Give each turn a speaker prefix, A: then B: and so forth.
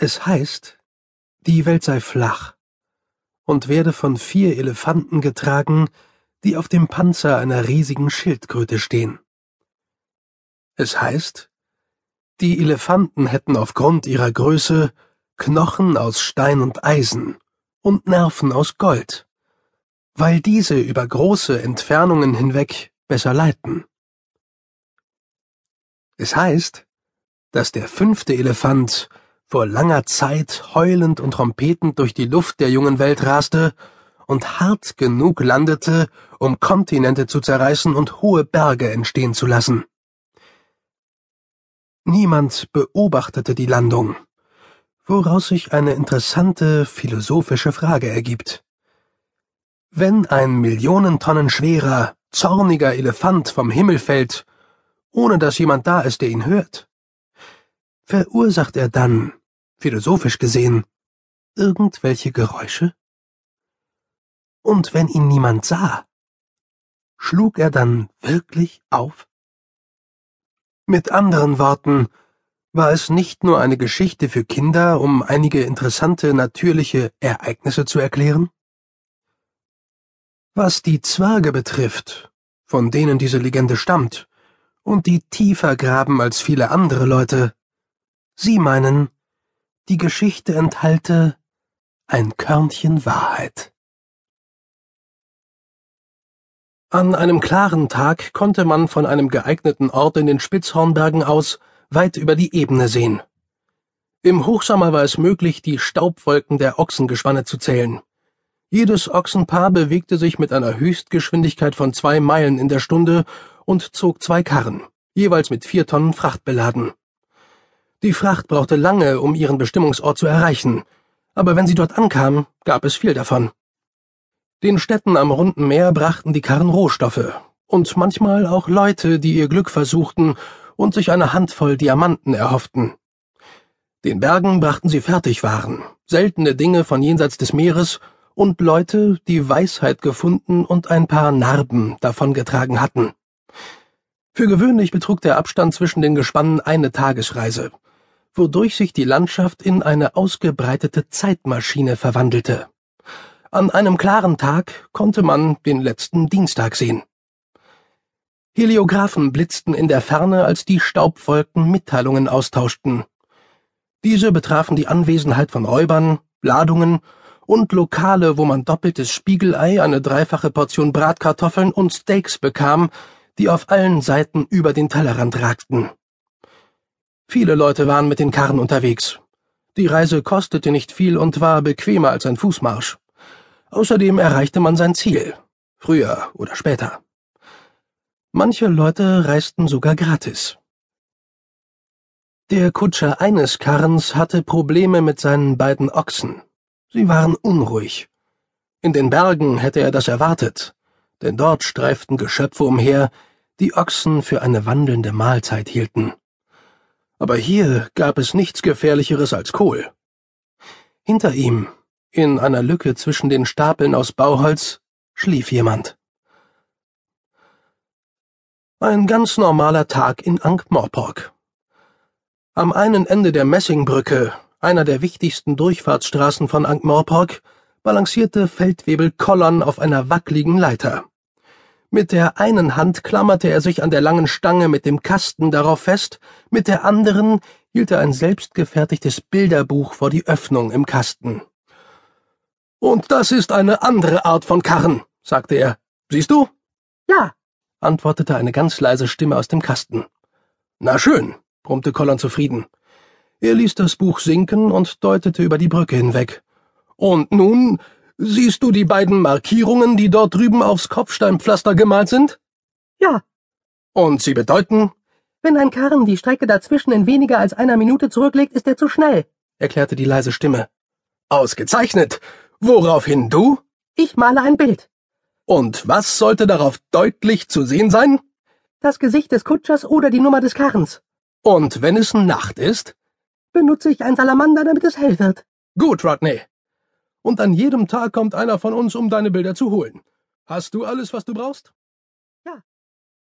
A: Es heißt, die Welt sei flach und werde von vier Elefanten getragen, die auf dem Panzer einer riesigen Schildkröte stehen. Es heißt, die Elefanten hätten aufgrund ihrer Größe Knochen aus Stein und Eisen und Nerven aus Gold, weil diese über große Entfernungen hinweg besser leiten. Es heißt, dass der fünfte Elefant vor langer Zeit heulend und trompetend durch die Luft der jungen Welt raste und hart genug landete, um Kontinente zu zerreißen und hohe Berge entstehen zu lassen. Niemand beobachtete die Landung, woraus sich eine interessante philosophische Frage ergibt. Wenn ein Millionen Tonnen schwerer, zorniger Elefant vom Himmel fällt, ohne dass jemand da ist, der ihn hört, verursacht er dann, philosophisch gesehen, irgendwelche Geräusche? Und wenn ihn niemand sah, schlug er dann wirklich auf? Mit anderen Worten, war es nicht nur eine Geschichte für Kinder, um einige interessante natürliche Ereignisse zu erklären? Was die Zwerge betrifft, von denen diese Legende stammt, und die tiefer graben als viele andere Leute, sie meinen, die Geschichte enthalte ein Körnchen Wahrheit. An einem klaren Tag konnte man von einem geeigneten Ort in den Spitzhornbergen aus weit über die Ebene sehen. Im Hochsommer war es möglich, die Staubwolken der Ochsengespanne zu zählen. Jedes Ochsenpaar bewegte sich mit einer Höchstgeschwindigkeit von zwei Meilen in der Stunde und zog zwei Karren, jeweils mit vier Tonnen Fracht beladen. Die Fracht brauchte lange, um ihren Bestimmungsort zu erreichen, aber wenn sie dort ankam, gab es viel davon. Den Städten am runden Meer brachten die Karren Rohstoffe und manchmal auch Leute, die ihr Glück versuchten und sich eine Handvoll Diamanten erhofften. Den Bergen brachten sie Fertigwaren, seltene Dinge von jenseits des Meeres und Leute, die Weisheit gefunden und ein paar Narben davongetragen hatten. Für gewöhnlich betrug der Abstand zwischen den Gespannen eine Tagesreise, wodurch sich die Landschaft in eine ausgebreitete Zeitmaschine verwandelte. An einem klaren Tag konnte man den letzten Dienstag sehen. Heliographen blitzten in der Ferne, als die Staubwolken Mitteilungen austauschten. Diese betrafen die Anwesenheit von Räubern, Ladungen und Lokale, wo man doppeltes Spiegelei, eine dreifache Portion Bratkartoffeln und Steaks bekam, die auf allen Seiten über den Tellerrand ragten. Viele Leute waren mit den Karren unterwegs. Die Reise kostete nicht viel und war bequemer als ein Fußmarsch. Außerdem erreichte man sein Ziel, früher oder später. Manche Leute reisten sogar gratis. Der Kutscher eines Karrens hatte Probleme mit seinen beiden Ochsen. Sie waren unruhig. In den Bergen hätte er das erwartet, denn dort streiften Geschöpfe umher, die Ochsen für eine wandelnde Mahlzeit hielten. Aber hier gab es nichts Gefährlicheres als Kohl. Hinter ihm in einer Lücke zwischen den Stapeln aus Bauholz schlief jemand. Ein ganz normaler Tag in Ankh-Morpork. Am einen Ende der Messingbrücke, einer der wichtigsten Durchfahrtsstraßen von Ankh-Morpork, balancierte Feldwebel Kollon auf einer wackligen Leiter. Mit der einen Hand klammerte er sich an der langen Stange mit dem Kasten darauf fest, mit der anderen hielt er ein selbstgefertigtes Bilderbuch vor die Öffnung im Kasten. Und das ist eine andere Art von Karren, sagte er. Siehst du?
B: Ja,
A: antwortete eine ganz leise Stimme aus dem Kasten. Na schön, brummte Colin zufrieden. Er ließ das Buch sinken und deutete über die Brücke hinweg. Und nun, siehst du die beiden Markierungen, die dort drüben aufs Kopfsteinpflaster gemalt sind?
B: Ja.
A: Und sie bedeuten?
B: Wenn ein Karren die Strecke dazwischen in weniger als einer Minute zurücklegt, ist er zu schnell,
A: erklärte die leise Stimme. Ausgezeichnet. Woraufhin du?
B: Ich male ein Bild.
A: Und was sollte darauf deutlich zu sehen sein?
B: Das Gesicht des Kutschers oder die Nummer des Karrens.
A: Und wenn es Nacht ist?
B: Benutze ich ein Salamander, damit es hell wird.
A: Gut, Rodney. Und an jedem Tag kommt einer von uns, um deine Bilder zu holen. Hast du alles, was du brauchst?